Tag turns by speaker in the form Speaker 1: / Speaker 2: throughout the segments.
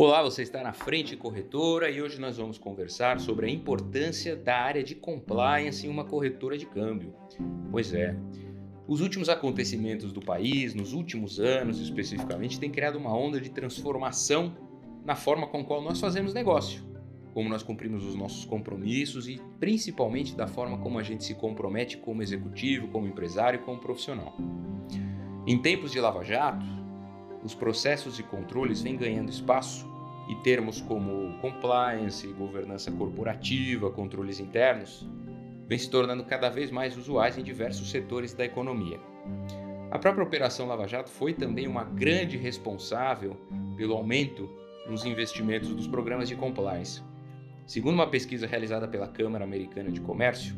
Speaker 1: Olá, você está na Frente Corretora e hoje nós vamos conversar sobre a importância da área de compliance em uma corretora de câmbio. Pois é, os últimos acontecimentos do país, nos últimos anos especificamente, têm criado uma onda de transformação na forma com qual nós fazemos negócio, como nós cumprimos os nossos compromissos e principalmente da forma como a gente se compromete como executivo, como empresário como profissional. Em tempos de Lava Jato, os processos e controles vêm ganhando espaço e termos como compliance, governança corporativa, controles internos, vêm se tornando cada vez mais usuais em diversos setores da economia. A própria Operação Lava Jato foi também uma grande responsável pelo aumento nos investimentos dos programas de compliance. Segundo uma pesquisa realizada pela Câmara Americana de Comércio,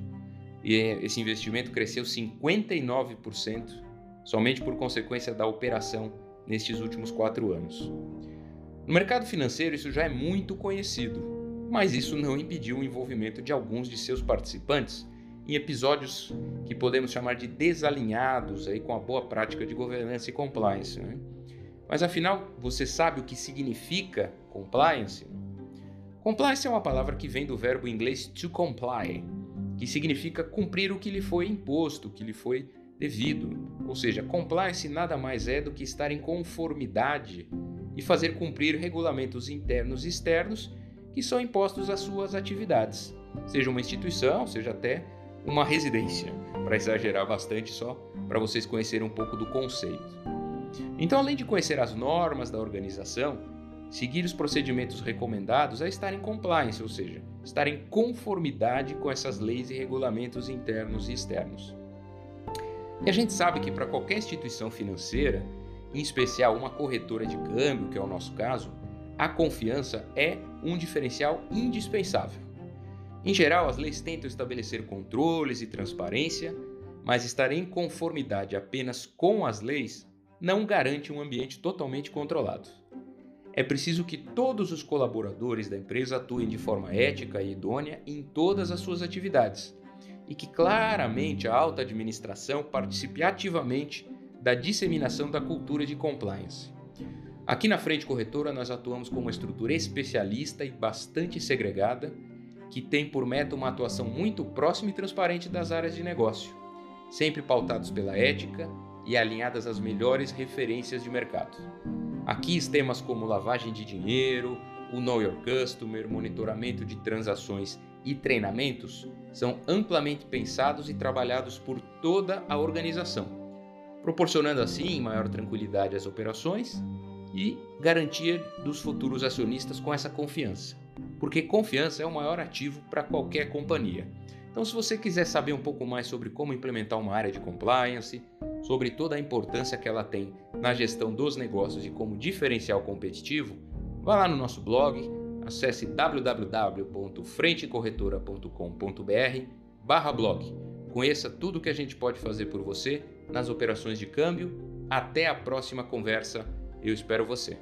Speaker 1: esse investimento cresceu 59% somente por consequência da operação nestes últimos quatro anos. No mercado financeiro, isso já é muito conhecido, mas isso não impediu o envolvimento de alguns de seus participantes em episódios que podemos chamar de desalinhados aí com a boa prática de governança e compliance. Né? Mas afinal, você sabe o que significa compliance? Compliance é uma palavra que vem do verbo inglês to comply, que significa cumprir o que lhe foi imposto, o que lhe foi devido. Ou seja, compliance nada mais é do que estar em conformidade e fazer cumprir regulamentos internos e externos que são impostos às suas atividades, seja uma instituição, seja até uma residência, para exagerar bastante só para vocês conhecerem um pouco do conceito. Então, além de conhecer as normas da organização, seguir os procedimentos recomendados é estar em compliance, ou seja, estar em conformidade com essas leis e regulamentos internos e externos. E a gente sabe que para qualquer instituição financeira, em especial uma corretora de câmbio, que é o nosso caso, a confiança é um diferencial indispensável. Em geral, as leis tentam estabelecer controles e transparência, mas estar em conformidade apenas com as leis não garante um ambiente totalmente controlado. É preciso que todos os colaboradores da empresa atuem de forma ética e idônea em todas as suas atividades e que claramente a alta administração participe ativamente da disseminação da cultura de compliance. Aqui na Frente Corretora, nós atuamos como uma estrutura especialista e bastante segregada, que tem por meta uma atuação muito próxima e transparente das áreas de negócio, sempre pautados pela ética e alinhadas às melhores referências de mercado. Aqui temas como lavagem de dinheiro, o Know Your Customer, monitoramento de transações e treinamentos são amplamente pensados e trabalhados por toda a organização proporcionando assim maior tranquilidade às operações e garantia dos futuros acionistas com essa confiança. Porque confiança é o maior ativo para qualquer companhia. Então, se você quiser saber um pouco mais sobre como implementar uma área de compliance, sobre toda a importância que ela tem na gestão dos negócios e como diferencial competitivo, vá lá no nosso blog, acesse www.frentecorretora.com.br/blog. Conheça tudo o que a gente pode fazer por você nas operações de câmbio. Até a próxima conversa. Eu espero você.